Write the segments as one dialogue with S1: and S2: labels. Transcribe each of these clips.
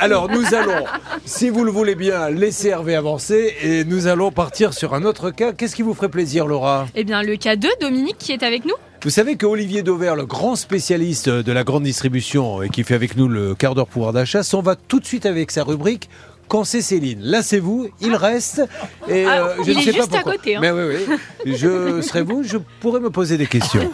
S1: alors nous allons, si vous le voulez bien, laisser Hervé avancer et nous allons partir sur un autre cas. Qu'est-ce qui vous ferait plaisir, Laura?
S2: Eh bien, le cas 2, Dominique qui est avec nous.
S1: Vous savez que Olivier Dauvert, le grand spécialiste de la grande distribution et qui fait avec nous le quart d'heure pouvoir d'achat, s'en va tout de suite avec sa rubrique quand c'est Céline. Là, c'est vous, il reste. Et
S2: Ah,
S1: euh, je
S2: il
S1: ne
S2: est
S1: sais pas
S2: juste à
S1: pourquoi.
S2: côté, hein.
S1: Mais oui, oui. Je serais vous, je pourrais me poser des questions.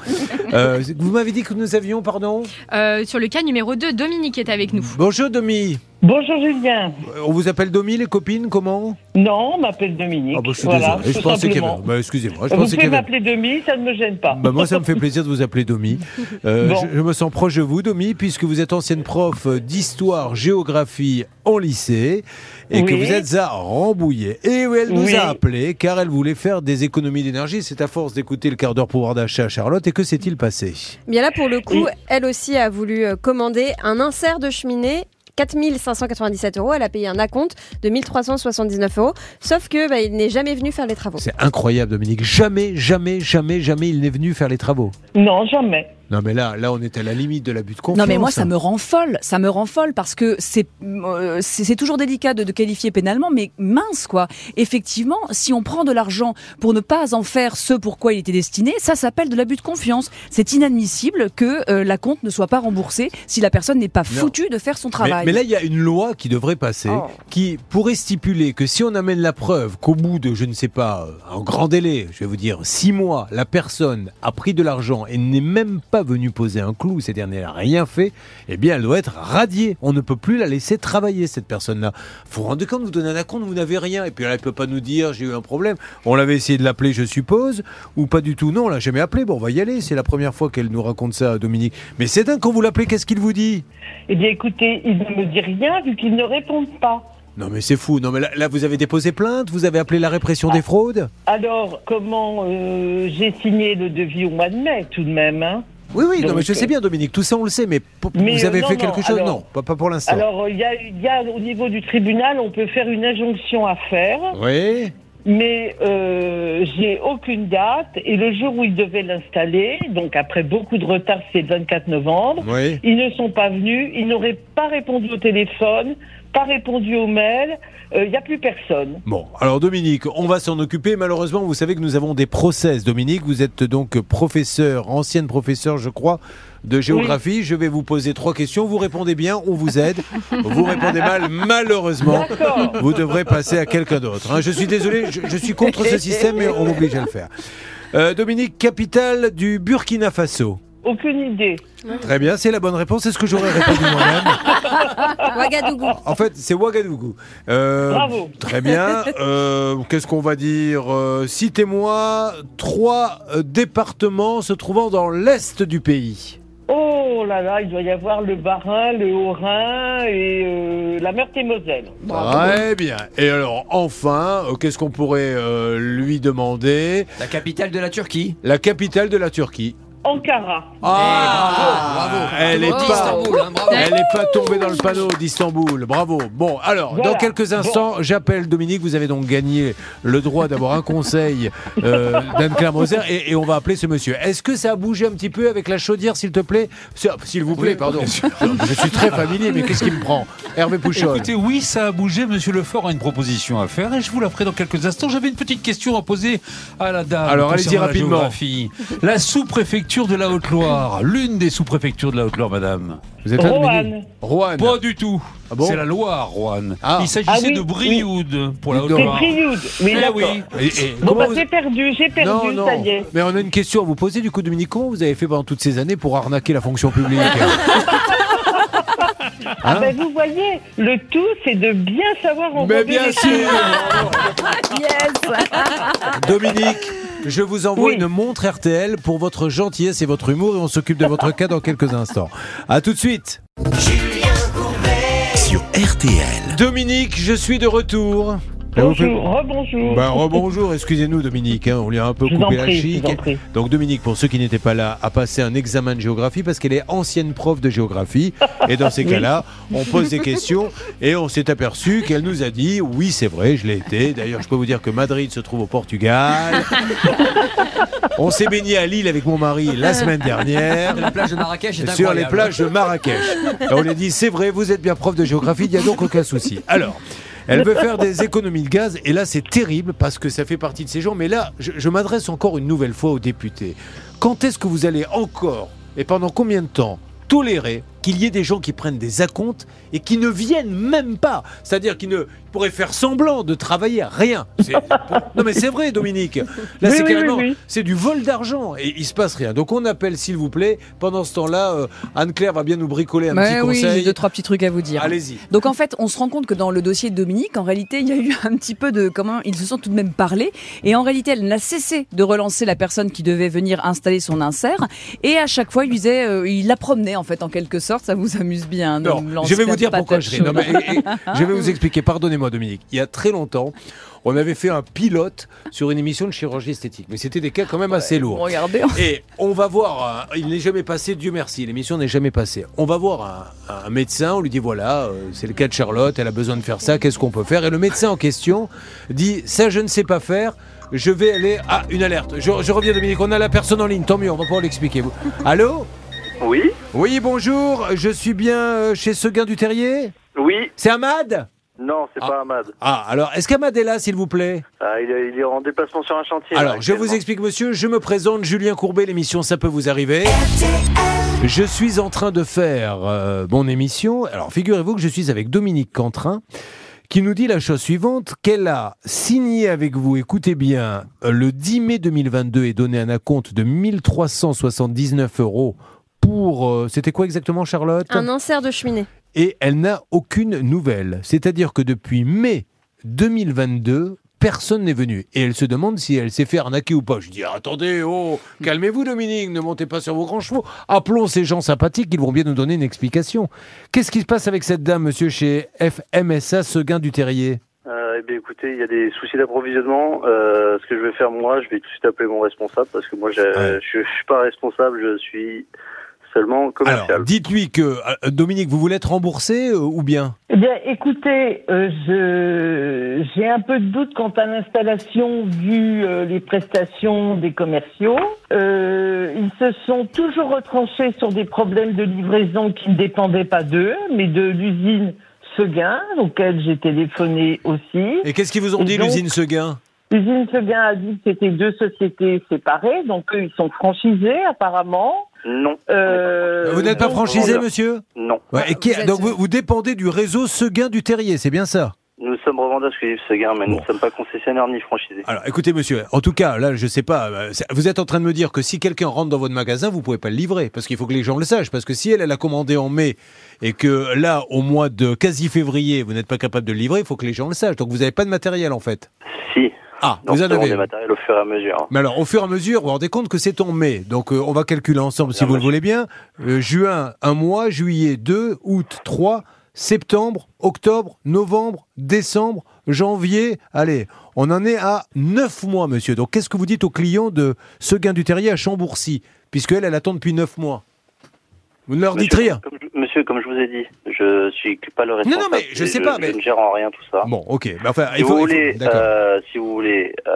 S1: Euh, vous m'avez dit que nous avions, pardon?
S2: Euh, sur le cas numéro 2, Dominique est avec nous.
S1: Bonjour Domi.
S3: Bonjour Julien.
S1: On vous appelle Domi, les copines, comment
S3: Non, on m'appelle Dominique.
S1: Ah bah, je suis
S3: voilà,
S1: désolé. Je pensais qu'il y avait.
S3: simplement.
S1: Bah, excusez-moi. Je
S3: Vous pouvez m'appeler Demi, ça ne me gêne pas.
S1: Bah, moi, ça me fait plaisir de vous appeler Domi. Euh,
S3: Bon.
S1: je, je me sens proche de vous, Domi, puisque vous êtes ancienne prof d'histoire, géographie en lycée et que vous êtes à Rambouillet. Et oui, elle nous
S3: Oui.
S1: a appelé car elle voulait faire des économies d'énergie. C'est à force d'écouter le quart d'heure pouvoir d'achat à Charlotte. Et que s'est-il passé?
S4: Bien là, pour le coup,
S3: Oui.
S4: elle aussi a voulu euh, commander un insert de cheminée. 4597 euros, elle a payé un acompte de 1379 euros, sauf que bah, il n'est jamais venu faire les travaux.
S1: C'est incroyable, Dominique. Jamais, jamais, jamais, jamais il n'est venu faire les travaux.
S3: Non, jamais.
S1: Non, mais là, là, on est à la limite de l'abus de confiance.
S5: Non mais moi ça me rend folle, ça me rend folle parce que c'est euh, c'est toujours délicat de, de qualifier pénalement, mais mince quoi. Effectivement, si on prend de l'argent pour ne pas en faire ce pour quoi il était destiné, ça s'appelle de l'abus de confiance. C'est inadmissible que euh, la compte ne soit pas remboursée si la personne n'est pas foutue de faire son
S1: Mais,
S5: travail.
S1: mais là, il y a une loi qui devrait passer,
S4: Oh.
S1: qui pourrait stipuler que si on amène la preuve qu'au bout de, je ne sais pas, un grand délai, je vais vous dire six mois, la personne a pris de l'argent et n'est même pas venue poser un clou, c'est-à-dire n'a rien fait, eh bien, elle doit être radiée. On ne peut plus la laisser travailler, cette personne-là. Vous vous rendez compte, vous donnez un compte, vous n'avez rien, et puis là, elle peut pas nous dire j'ai eu un problème. On l'avait essayé de l'appeler, je suppose, ou pas du tout. Non, on l'a jamais appelé. Bon, on va y aller. C'est la première fois qu'elle nous raconte ça, Dominique. Mais c'est dingue quand vous l'appelez, qu'est-ce qu'il vous dit?
S3: Eh bien, écoutez, il ne me dit rien vu qu'il ne répond pas.
S1: Non mais c'est fou. Non mais là, là, vous avez déposé plainte, vous avez appelé la répression des fraudes?
S3: Alors, comment euh, j'ai signé le devis au mois de mai, tout de même hein?
S1: Oui oui. non mais je sais bien Dominique, tout ça on le sait. Mais, vous avez
S3: euh, non,
S1: fait
S3: non,
S1: quelque chose?
S3: alors-
S1: Non, pas, pas pour l'instant.
S3: Alors, il y, a, il y a au niveau du tribunal, on peut faire une injonction à faire,
S1: Oui.
S3: mais euh, j'ai aucune date. Et le jour où ils devaient l'installer, donc après beaucoup de retard, c'est le 24 novembre,
S1: Oui.
S3: Ils ne sont pas venus, ils n'auraient pas répondu au téléphone, pas répondu au mail, euh, il n'y a plus personne.
S1: Bon, alors Dominique, on va s'en occuper. Malheureusement, vous savez que nous avons des process. Dominique, vous êtes donc professeur, ancienne professeure, je crois, de géographie. Je vais vous poser trois questions. Vous répondez bien, on vous aide. Vous répondez mal, malheureusement. Vous devrez passer à quelqu'un d'autre. hein. Je suis désolé, je, je suis contre ce système, mais on m'oblige à le faire. Euh, Dominique, capitale du Burkina Faso.
S3: Aucune idée.
S1: Très bien, c'est la bonne réponse. C'est ce que j'aurais répondu moi-même.
S4: Ouagadougou.
S1: En fait, c'est Ouagadougou. Euh,
S3: Bravo.
S1: Très bien. Euh, Qu'est-ce qu'on va dire Euh, Citez-moi trois euh, départements se trouvant dans l'est du pays.
S3: Oh là là, il doit y avoir le Bas-Rhin, le Haut-Rhin et euh, la Meurthe-et-Moselle.
S1: Très bien. Et alors, enfin, euh, qu'est-ce qu'on pourrait euh, lui demander?
S6: La capitale de la Turquie.
S1: La capitale de la Turquie.
S3: Ankara.
S1: Ah,
S6: bravo.
S1: Elle est pas,
S6: Istanbul, hein, bravo.
S1: elle est pas tombée dans le panneau d'Istanbul. Bravo. Bon, alors,
S3: Voilà.
S1: dans quelques instants, j'appelle Dominique. Vous avez donc gagné le droit d'avoir un conseil euh, d'Anne-Claire Moser et, et on va appeler ce monsieur. Est-ce que ça a bougé un petit peu avec la chaudière, s'il te plaît? S'il vous plaît,
S6: Oui,
S1: pardon. Je suis très familier, mais qu'est-ce qui me prend? Hervé Pouchol.
S7: Écoutez, oui, ça a bougé. Monsieur Lefort a une proposition à faire et je vous la ferai dans quelques instants. J'avais une petite question à poser à la dame.
S1: Alors, allez-y
S7: la
S1: rapidement.
S7: géographie. La sous-préfecture de la Haute-Loire, l'une des sous-préfectures de la Haute-Loire, madame.
S1: Vous êtes là,
S3: Roanne.
S1: Roanne.
S7: Pas du tout.
S1: Ah bon
S7: C'est la Loire, Rouen.
S1: Ah.
S7: Il s'agissait
S3: Ah oui,
S7: de Brioude pour la
S3: C'est.
S7: Haute-Loire.
S3: Brioude. Oui,
S7: Eh
S3: d'accord.
S7: oui.
S1: Et- et
S3: Bon,
S1: comment
S3: bah,
S1: vous-
S3: j'ai perdu, j'ai perdu,
S1: Non, non.
S3: ça y est.
S1: Mais on a une question à vous poser du coup, Dominique. Comment vous avez fait pendant toutes ces années pour arnaquer la fonction publique
S3: Ah
S1: Hein
S3: ben vous voyez, le tout c'est de bien savoir
S1: Mais
S3: envoyer
S1: bien
S3: les
S1: sûr
S5: Yes
S1: Dominique, je vous envoie
S3: Oui.
S1: une montre RTL pour votre gentillesse et votre humour et on s'occupe de votre cas dans quelques instants. A tout de suite.
S8: sur RTL.
S1: Dominique, je suis de retour.
S3: Bonjour, rebonjour.
S1: Bah, rebonjour, excusez-nous Dominique, hein, on lui a un peu
S3: je
S1: coupé la chic. Donc Dominique, pour ceux qui n'étaient pas là, a passé un examen de géographie parce qu'elle est ancienne prof de géographie. Et dans ces
S3: Oui.
S1: cas-là, on pose des questions et on s'est aperçu qu'elle nous a dit oui, c'est vrai, je l'ai été. D'ailleurs, je peux vous dire que Madrid se trouve au Portugal. on s'est baigné à Lille avec mon mari la semaine dernière.
S6: La plage de Marrakech est
S1: Sur les plages de Marrakech. Et on lui a dit c'est vrai, vous êtes bien prof de géographie, il n'y a donc aucun souci. Alors. Elle veut faire des économies de gaz et là c'est terrible parce que ça fait partie de ces gens. Mais là, je, m'adresse encore une nouvelle fois aux députés. Quand est-ce que vous allez encore et pendant combien de temps tolérer qu'il y ait des gens qui prennent des acomptes et qui ne viennent même pas C'est-à-dire qu'ils ne pourraient faire semblant de travailler à rien. Non mais c'est vrai Dominique. Là
S3: Oui,
S1: c'est
S3: oui,
S1: carrément
S3: oui, oui.
S1: c'est du vol d'argent et il se passe rien. Donc on appelle s'il vous plaît. Pendant ce temps-là, euh, Anne-Claire va bien nous bricoler un
S5: Ouais,
S1: petit
S5: oui, j'ai
S1: conseil.
S5: deux trois petits trucs à vous dire.
S1: Allez-y.
S5: Donc en fait, on se rend compte que dans le dossier de Dominique, en réalité, il y a eu un petit peu de comment ils se sont tout de même parlé. Et en réalité, elle n'a cessé de relancer la personne qui devait venir installer son insert. Et à chaque fois, il disait, euh, il la promenait en fait en quelque sorte. Ça vous amuse bien.
S1: Non,
S5: lancer
S1: je vais vous dire pourquoi je ris. Non,
S5: chaude.
S1: mais, et- et- je vais vous expliquer. Pardonnez-moi, Dominique. Il y a très longtemps, on avait fait un pilote sur une émission de chirurgie esthétique, mais c'était des cas quand même assez lourds.
S5: Regardez.
S1: Et on va voir, il n'est jamais passé, Dieu merci, l'émission n'est jamais passée. On va voir un, un médecin, on lui dit voilà, euh, c'est le cas de Charlotte, elle a besoin de faire ça, qu'est-ce qu'on peut faire? Et le médecin en question dit ça je ne sais pas faire, je vais aller à une alerte. Je, je reviens Dominique, on a la personne en ligne, tant mieux, on va pouvoir l'expliquer. Allô?
S8: Oui,
S1: Oui, bonjour, je suis bien euh, chez Seguin du Terrier
S8: oui.
S1: C'est Ahmad
S8: Non, c'est
S1: Ah.
S8: pas Ahmad.
S1: Ah, alors, est-ce qu'Ahmad est là, s'il vous plaît
S8: Ah, il, est, il est en déplacement sur un chantier. là,
S1: Alors, je vous explique, monsieur, je me présente, Julien Courbet, l'émission Ça peut vous arriver. Je suis en train de faire euh, mon émission. Alors, figurez-vous que je suis avec Dominique Cantrin, qui nous dit la chose suivante, qu'elle a signé avec vous, écoutez bien, le 10 mai 2022 et donné un acompte de 1379 euros pour... euh, C'était quoi exactement, Charlotte
S4: Un insert de cheminée.
S1: et elle n'a aucune nouvelle. C'est-à-dire que depuis mai 2022, personne n'est venu. Et elle se demande si elle s'est fait arnaquer ou pas. Je dis, attendez, oh, calmez-vous Dominique, ne montez pas sur vos grands chevaux. Appelons ces gens sympathiques, ils vont bien nous donner une explication. Qu'est-ce qui se passe avec cette dame, monsieur, chez FMSA Seguin du Terrier?
S8: Euh, eh bien, écoutez, il y a des soucis d'approvisionnement. Euh, ce que je vais faire, moi, je vais tout de suite appeler mon responsable parce que moi, j'ai-
S1: Ouais.
S8: je, je suis pas responsable, je suis seulement commercial.
S1: Alors, dites-lui que, euh, Dominique, vous voulez être remboursé euh, ou bien
S3: Eh bien, écoutez, euh, je j'ai un peu de doute quant à l'installation vu euh, les prestations des commerciaux. Euh, ils se sont toujours retranchés sur des problèmes de livraison qui ne dépendaient pas d'eux, mais de l'usine Seguin, auquel j'ai téléphoné aussi.
S1: Et qu'est-ce qu'ils vous ont
S3: Et
S1: dit,
S3: donc-
S1: l'usine Seguin?
S3: L'usine Seguin a dit que c'était deux sociétés séparées, donc eux, ils sont franchisés apparemment.
S8: Non.
S3: Euh,
S1: Vous n'êtes pas franchisé,
S8: vendeur.
S1: monsieur
S8: Non.
S1: Ouais, et qui-
S5: Vous êtes-
S1: Donc, vous, vous dépendez du réseau Seguin du Terrier, c'est bien ça
S8: Nous sommes revendeurs exclusifs Seguin, mais nous
S1: Bon.
S8: ne sommes pas concessionnaires ni franchisés.
S1: Alors, écoutez, monsieur, en tout cas, là, je sais pas, euh, c'est- vous êtes en train de me dire que si quelqu'un rentre dans votre magasin, vous pouvez pas le livrer, parce qu'il faut que les gens le sachent, parce que si elle, elle a commandé en mai, et que là, au mois de quasi février, vous n'êtes pas capable de le livrer, il faut que les gens le sachent. Donc, vous n'avez pas de matériel, en fait.
S8: Si.
S1: Ah, vous en avez.
S8: des matériels au fur et à mesure. hein.
S1: Mais alors, au fur et à mesure, vous vous rendez compte que c'est en mai. Donc, euh, on va calculer ensemble, si vous le voulez bien. Euh, juin, un mois, juillet, deux, août, trois, septembre, octobre, novembre, décembre, janvier. Allez, on en est à neuf mois, monsieur. Donc, qu'est-ce que vous dites aux clients de Seguin du Terrier à Chambourcy Puisque elle, elle attend depuis neuf mois? Vous ne leur dites
S8: Monsieur,
S1: rien.
S8: Comme je vous ai dit, je suis pas le responsable.
S1: non, mais je sais pas, mais-
S8: Je ne gère en rien tout ça.
S1: Bon, ok. Mais enfin,
S8: Si
S1: il faut.
S8: vous
S1: il faut-
S8: voulez,
S1: D'accord.
S8: euh, si vous voulez euh,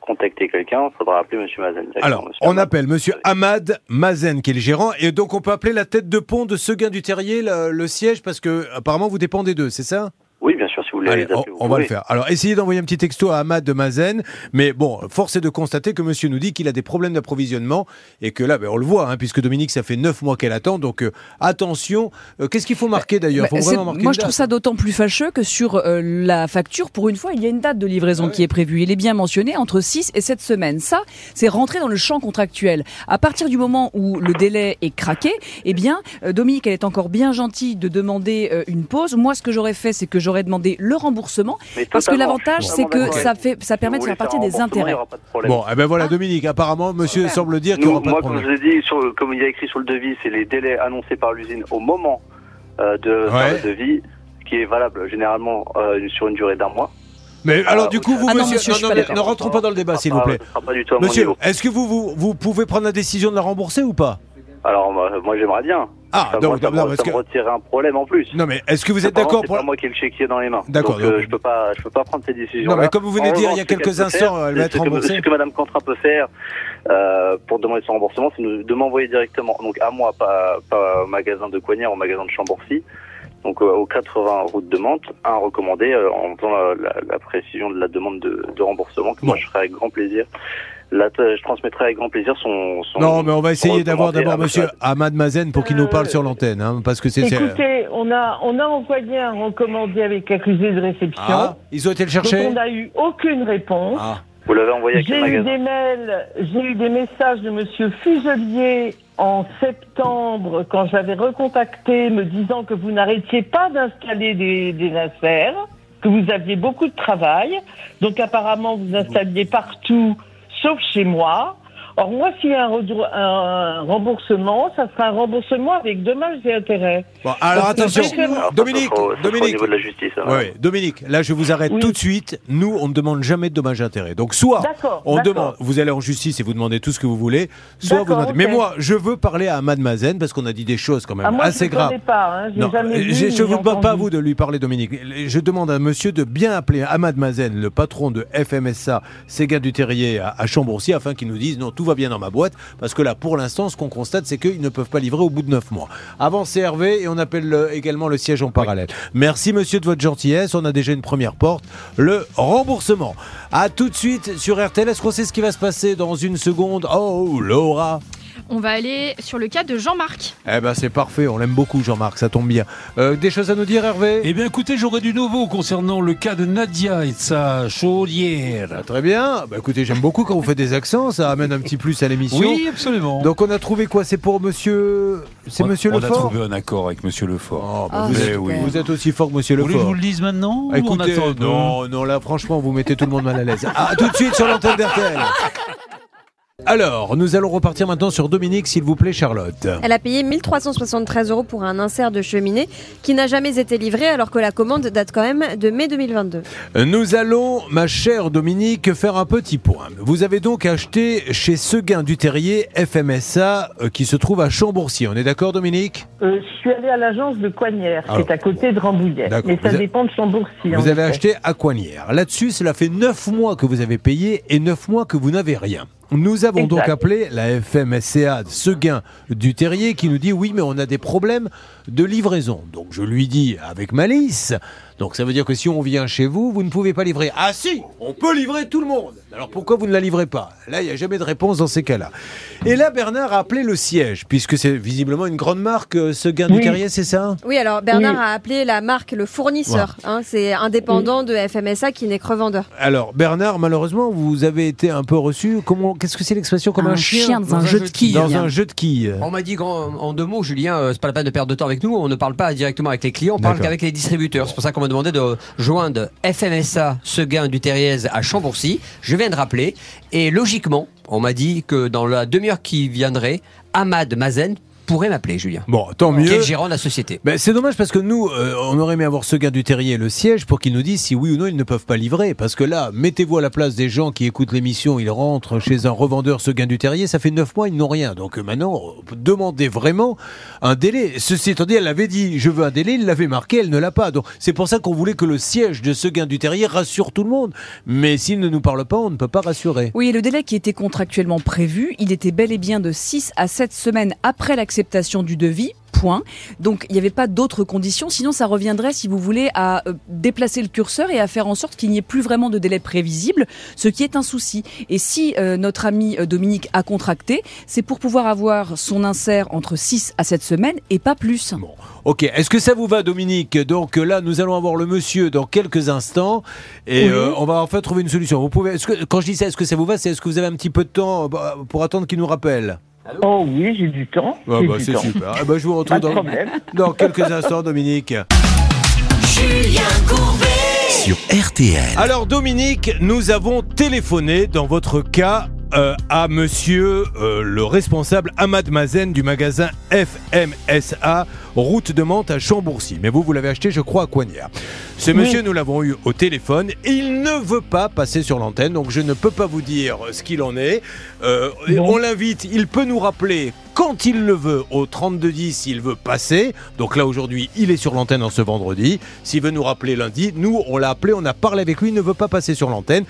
S8: contacter quelqu'un, il faudra appeler Monsieur Mazen.
S1: Alors,
S8: monsieur
S1: on
S8: Ahmad.
S1: appelle Monsieur Ahmad Mazen, qui est le gérant, et donc on peut appeler la tête de pont de Seguin du Terrier le, le siège, parce que apparemment vous dépendez d'eux, c'est ça?
S8: Oui, bien sûr, si vous voulez
S1: Allez,
S8: les
S1: on,
S8: appeler, vous
S1: on va le faire. Alors, essayez d'envoyer un petit texto à Ahmad de Mazen, mais bon, force est de constater que Monsieur nous dit qu'il a des problèmes d'approvisionnement et que là, ben, on le voit, hein, puisque Dominique, ça fait neuf mois qu'elle attend, donc euh, attention. Euh, Qu'est-ce qu'il faut marquer d'ailleurs?
S5: Bah, moi,
S1: une
S5: je trouve ça d'autant plus fâcheux que sur euh, la facture, pour une fois, il y a une date de livraison
S1: Ah oui.
S5: qui est prévue. Il est bien mentionné entre 6 et 7 semaines. Ça, c'est rentré dans le champ contractuel. À partir du moment où le délai est craqué, eh bien, euh, Dominique, elle est encore bien gentille de demander euh, une pause. Moi, ce que j'aurais fait, c'est que j'aurais demandé le remboursement. Parce que l'avantage,
S8: je
S5: c'est que ça, fait, ça permet de faire partie des intérêts.
S8: n'y aura pas de problème.
S1: Bon, eh ben voilà,
S5: Ah.
S1: Dominique, apparemment, Monsieur semble dire qu'il n'y aura pas
S8: moi,
S1: de
S8: comme je
S1: problème.
S8: vous ai dit, sur, comme il y a écrit sur le devis, c'est les délais annoncés par l'usine au moment euh, de
S1: Ouais.
S8: le devis, qui est valable généralement euh, sur une durée d'un mois.
S1: Mais alors, du coup, vous,
S5: Ah non,
S1: monsieur,
S5: je d'accord.
S1: ne rentrons pas dans le débat, s'il vous
S8: Ah,
S1: plaît.
S8: Ce sera pas du tout à
S1: Monsieur, est-ce que vous, vous, vous pouvez prendre la décision de la rembourser ou pas?
S8: Alors, moi, j'aimerais bien.
S1: Ah, donc,
S8: moi, ça,
S1: non,
S8: me-
S1: parce
S8: ça
S1: que-
S8: me un problème en plus.
S1: Non, mais est-ce que vous êtes d'accord
S8: C'est
S1: pour.
S8: pas moi qui ai le chéquier dans les mains.
S1: D'accord,
S8: Donc, euh, je peux pas, je peux pas prendre ces décisions.
S1: Non, mais comme vous venez de dire il y a quelques instants, elle va être
S8: Ce que,
S1: remboursée.
S8: ce que Madame Cantra peut faire euh, pour demander son remboursement, c'est de, de m'envoyer directement, donc à moi, pas, pas au magasin de Coignard, au magasin de Chambourcy, donc euh, au 80 route de Mantes, un recommandé euh, en faisant la, la- la précision de la demande de, de remboursement que moi je ferai avec grand plaisir. Là, je transmettrai avec grand plaisir son. son
S1: Non, mais on va essayer d'avoir d'abord monsieur. Ahmad Mazen pour qu'il nous parle
S3: Euh,
S1: sur l'antenne, hein, parce que c'est. c'est-
S3: Écoutez, on a, on a envoyé un recommandé avec accusé de réception.
S1: Ah, ils ont été le chercher
S3: on n'a eu aucune réponse.
S1: Ah.
S8: Vous l'avez envoyé à quel
S3: J'ai eu des mails, j'ai eu des messages de Monsieur Fuselier en septembre quand j'avais recontacté me disant que vous n'arrêtiez pas d'installer des, des affaires, que vous aviez beaucoup de travail. Donc apparemment vous installiez partout sauf chez moi. Or moi s'il y a un, remboursement, ça sera un remboursement avec dommages et intérêts.
S1: Bon, alors attention,
S8: Alors,
S1: Dominique,
S8: ça sera au- ça sera au
S1: Dominique.
S8: niveau de la justice. hein.
S1: Ouais, ouais, Dominique, là je vous arrête
S3: Oui.
S1: tout de suite. Nous, on ne demande jamais de dommages et intérêts. Donc soit on demande, vous allez en justice et vous demandez tout ce que vous voulez, soit vous demandez. Mais moi, je veux parler à Ahmad Mazen parce qu'on a dit des choses quand même
S3: Ah, moi,
S1: assez
S3: je ne
S1: graves.
S3: pas, hein, j'ai
S1: Non,
S3: jamais vu.
S1: je ne vous demande pas à vous de lui parler, Dominique. Je demande à monsieur de bien appeler Ahmad Mazen, le patron de FMSA, Séguin du Terrier à, à Chambourcy, afin qu'il nous dise non, tout va bien dans ma boîte. Parce que là, pour l'instant, ce qu'on constate, c'est qu'ils ne peuvent pas livrer au bout de 9 mois. Avant, Hervé et on appelle euh, également le siège en parallèle. Merci, monsieur, de votre gentillesse. On a déjà une première porte, le remboursement. À tout de suite sur RTL. Est-ce qu'on sait ce qui va se passer dans une seconde? Oh, Laura
S2: On va aller sur le cas de Jean-Marc.
S1: Eh ben, c'est parfait. On l'aime beaucoup, Jean-Marc. Ça tombe bien. Euh, des choses à nous dire, Hervé?
S7: Eh bien, écoutez, j'aurais du nouveau concernant le cas de Nadia et de sa chaudière.
S1: Ah, Très bien. Bah, écoutez, j'aime beaucoup quand vous faites des accents. Ça amène un petit plus à l'émission.
S7: Oui, absolument.
S1: Donc, on a trouvé quoi? C'est pour monsieur. C'est
S7: On-
S1: monsieur
S7: On a
S1: Lefort?
S7: trouvé un accord avec Monsieur Lefort.
S1: Oh, bah,
S5: Ah,
S1: vous, êtes,
S5: super.
S1: oui. vous êtes aussi fort que monsieur
S7: Vous voulez que je
S1: Lefort.
S7: vous le dise maintenant ou on
S1: Écoutez,
S7: attend
S1: non, non, là, franchement, vous mettez tout le monde mal à l'aise. Ah, tout de suite sur l'antenne d'RTL. Alors, nous allons repartir maintenant sur Dominique, s'il vous plaît, Charlotte.
S4: Elle a payé 1373 euros pour un insert de cheminée qui n'a jamais été livré alors que la commande date quand même de mai 2022.
S1: Nous allons, ma chère Dominique, faire un petit point. Vous avez donc acheté chez Seguin du Terrier FMSA euh, qui se trouve à Chambourcy. On est d'accord, Dominique?
S3: Euh, je suis allé à l'agence de Coignères, qui
S1: Alors,
S3: est à côté de Rambouillet.
S1: d'accord.
S3: Mais ça
S1: Vous a-
S3: dépend de Chambourcy. en
S1: Vous avez
S3: effet.
S1: acheté à Coignères. Là-dessus, cela fait 9 mois que vous avez payé et 9 mois que vous n'avez rien. Nous avons donc appelé la FMSCA de Seguin du Terrier qui nous dit oui, mais on a des problèmes de livraison. Donc je lui dis avec malice. Donc ça veut dire que si on vient chez vous, vous ne pouvez pas livrer. Ah si, on peut livrer tout le monde. Alors pourquoi vous ne la livrez pas? Là, il n'y a jamais de réponse dans ces cas-là. Et là, Bernard a appelé le siège, puisque c'est visiblement une grande marque, euh, Seguin du
S3: Oui.
S1: Terrier, c'est ça?
S4: Oui, alors Bernard
S3: Oui.
S4: a appelé la marque le fournisseur. hein, c'est indépendant de FMSA qui n'est que revendeur.
S1: Alors Bernard, malheureusement, vous avez été un peu reçu. Comment Qu'est-ce que c'est l'expression comme un,
S5: un chien? dans un jeu de quilles.
S1: dans un jeu de quilles
S6: On m'a dit en deux mots, Julien, euh, c'est pas la peine de perdre de temps avec nous. On ne parle pas directement avec les clients, on parle qu'avec les distributeurs. C'est pour ça qu'on m'a demandé de joindre FMSA Seguin du Terriez à Chambourcy. Je viens de rappeler. Et logiquement, on m'a dit que dans la demi-heure qui viendrait, Ahmad Mazen pourrait m'appeler, Julien.
S1: Bon, tant mieux.
S6: Qui est le gérant de la société.
S1: Ben, c'est dommage parce que nous, euh, on aurait aimé avoir ce gars du terrier et le siège pour qu'ils nous disent si oui ou non ils ne peuvent pas livrer. Parce que là, mettez-vous à la place des gens qui écoutent l'émission, ils rentrent chez un revendeur ce gain du terrier, ça fait 9 mois, ils n'ont rien. Donc euh, maintenant, euh, demandez vraiment un délai. Ceci étant dit, elle avait dit je veux un délai, il l'avait marqué, elle ne l'a pas. Donc c'est pour ça qu'on voulait que le siège de ce gain du terrier rassure tout le monde. Mais s'il ne nous parle pas, on ne peut pas rassurer.
S5: Oui, et le délai qui était contractuellement prévu, il était bel et bien de 6 à 7 semaines après l'acceptation du devis. Point. Donc il n'y avait pas d'autres conditions, sinon ça reviendrait, si vous voulez, à euh, déplacer le curseur et à faire en sorte qu'il n'y ait plus vraiment de délai prévisible, ce qui est un souci. Et si euh, notre ami euh, Dominique a contracté, c'est pour pouvoir avoir son insert entre 6 à 7 semaines et pas plus.
S1: Bon, ok. Est-ce que ça vous va, Dominique? Donc là, nous allons avoir le monsieur dans quelques instants et
S3: Oui.
S1: euh, on va enfin trouver une solution. Vous pouvez. que, quand je dis ça, est-ce que ça vous va? C'est est-ce que vous avez un petit peu de temps pour attendre qu'il nous rappelle?
S3: Oh oui, j'ai du temps.
S1: Ah bah, C'est super. Ah bah, je vous retrouve dans, dans quelques instants, Dominique.
S9: Julien Courbet
S10: sur RTL.
S1: Alors, Dominique, nous avons téléphoné dans votre cas euh, à monsieur euh, le responsable Ahmad Mazen du magasin FMSA, route de Mantes à Chambourcy. Mais vous, vous l'avez acheté, je crois, à Coignard. Ce monsieur, nous l'avons eu au téléphone et il ne veut pas passer sur l'antenne, donc je ne peux pas vous dire ce qu'il en est. Euh, on l'invite, il peut nous rappeler quand il le veut au 3210 s'il veut passer. Donc là aujourd'hui, il est sur l'antenne en ce vendredi. S'il veut nous rappeler lundi, nous on l'a appelé, on a parlé avec lui, il ne veut pas passer sur l'antenne.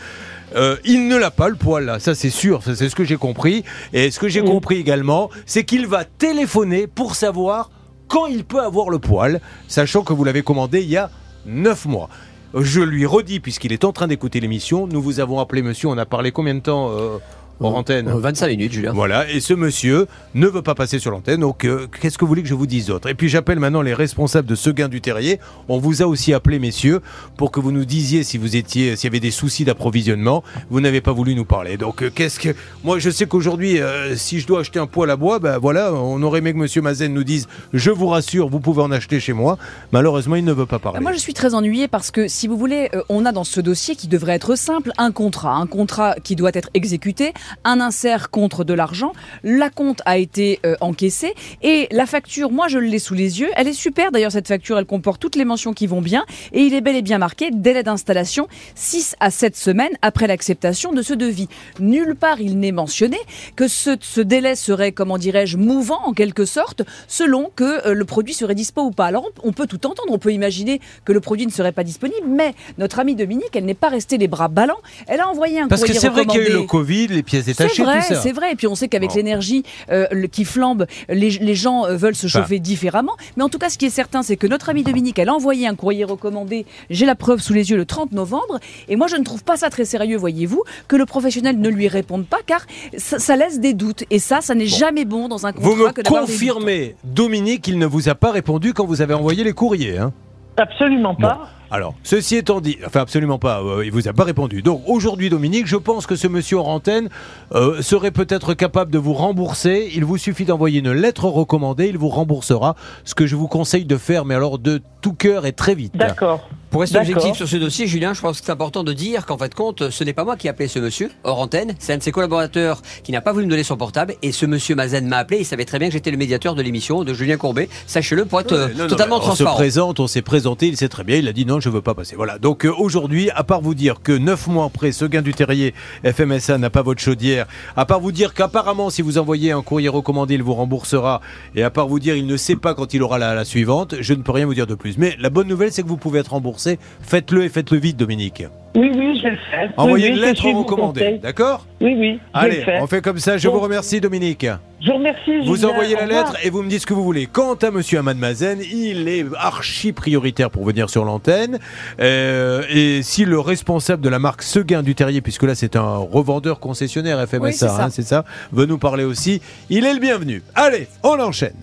S1: Euh, il ne l'a pas le poil là, ça c'est sûr, ça, c'est ce que j'ai compris. Et ce que j'ai compris également, c'est qu'il va téléphoner pour savoir quand il peut avoir le poil, sachant que vous l'avez commandé il y a 9 mois. Je lui redis, puisqu'il est en train d'écouter l'émission, nous vous avons appelé monsieur, on a parlé combien de temps euh, hors antenne
S6: Euh, 25 minutes, Julien.
S1: Voilà, et ce monsieur ne veut pas passer sur l'antenne, donc euh, qu'est-ce que vous voulez que je vous dise d'autre? Et puis j'appelle maintenant les responsables de Seguin du Terrier. On vous a aussi appelé, messieurs, pour que vous nous disiez si vous étiez, s'il y avait des soucis d'approvisionnement. Vous n'avez pas voulu nous parler. Donc euh, qu'est-ce que. Moi, je sais qu'aujourd'hui, euh, si je dois acheter un poêle à bois, ben voilà, on aurait aimé que monsieur Mazen nous dise Je vous rassure, vous pouvez en acheter chez moi. Malheureusement, il ne veut pas parler.
S5: Moi, je suis très ennuyée parce que, si vous voulez, euh, on a dans ce dossier qui devrait être simple un contrat. Un contrat qui doit être exécuté, un insert contre de l'argent. La compte a été euh, encaissée et la facture, moi, je l'ai sous les yeux. Elle est super d'ailleurs, cette facture. Elle comporte toutes les mentions qui vont bien et il est bel et bien marqué délai d'installation 6 à 7 semaines après l'acceptation de ce devis. Nulle part il n'est mentionné que ce, ce délai serait, comment dirais-je, mouvant en quelque sorte, selon que euh, le produit serait dispo ou pas. Alors on, on peut tout entendre, on peut imaginer que le produit ne serait pas disponible, mais notre amie Dominique, elle n'est pas restée les bras ballants. Elle a envoyé un
S1: Parce que c'est vrai qu'il y a eu le. Covid, les pièces détachées,
S5: C'est vrai, c'est vrai. Et puis on sait qu'avec
S1: Bon.
S5: l'énergie euh, le- qui flambe, les, les gens euh, veulent se
S1: Enfin.
S5: chauffer différemment. Mais en tout cas, ce qui est certain, c'est que notre amie Dominique, elle a envoyé un courrier recommandé. J'ai la preuve sous les yeux le 30 novembre. Et moi, je ne trouve pas ça très sérieux, voyez-vous, que le professionnel ne lui réponde pas, car ça, ça laisse des doutes. Et ça, ça n'est jamais bon dans un contrat
S1: Vous me
S5: que des
S1: confirmez, Dominique, qu'il ne vous a pas répondu quand vous avez envoyé les courriers. Hein?
S3: Absolument pas.
S1: Alors, ceci étant dit, enfin absolument pas, euh, il vous a pas répondu. Donc aujourd'hui, Dominique, je pense que ce monsieur en antenne euh, serait peut-être capable de vous rembourser. Il vous suffit d'envoyer une lettre recommandée, il vous remboursera. Ce que je vous conseille de faire, mais alors de tout cœur et très vite.
S3: D'accord.
S6: Pour rester objectif sur ce dossier, Julien, je pense que c'est important de dire qu'en fait de compte, ce n'est pas moi qui ai appelé ce monsieur hors antenne, c'est un de ses collaborateurs qui n'a pas voulu me donner son portable et ce monsieur Mazen m'a appelé, il savait très bien que j'étais le médiateur de l'émission de Julien Courbet. Sachez-le pour être euh,
S1: Ouais, non, non,
S6: totalement
S1: mais On
S6: transparent.
S1: se présente, on s'est présenté, il sait très bien, il a dit non, je veux pas passer. Voilà. Donc euh, aujourd'hui, à part vous dire que neuf mois après, ce gain du terrier FMSA n'a pas votre chaudière, à part vous dire qu'apparemment, si vous envoyez un courrier recommandé, il vous remboursera, et à part vous dire il ne sait pas quand il aura la, la suivante, je ne peux rien vous dire de plus. Mais la bonne nouvelle, c'est que vous pouvez être remboursé. Faites-le et faites-le vite, Dominique.
S3: Oui, oui, je vais le faire.
S1: Envoyez
S3: oui,
S1: une
S3: oui,
S1: lettre recommandée, d'accord
S3: Oui, oui, je vais le
S1: Allez,
S3: faire.
S1: on fait comme ça. Je
S3: Bon.
S1: vous remercie, Dominique.
S3: Je vous remercie.
S1: Vous
S3: Julien.
S1: envoyez la lettre et vous me dites ce que vous voulez. Quant à Monsieur Ahmad Mazen, il est archi prioritaire pour venir sur l'antenne. Euh, et si le responsable de la marque Seguin du Terrier, puisque là c'est un revendeur concessionnaire FMSA,
S5: Oui, c'est ça.
S1: hein, c'est ça, veut nous parler aussi, il est le bienvenu. Allez, on enchaîne.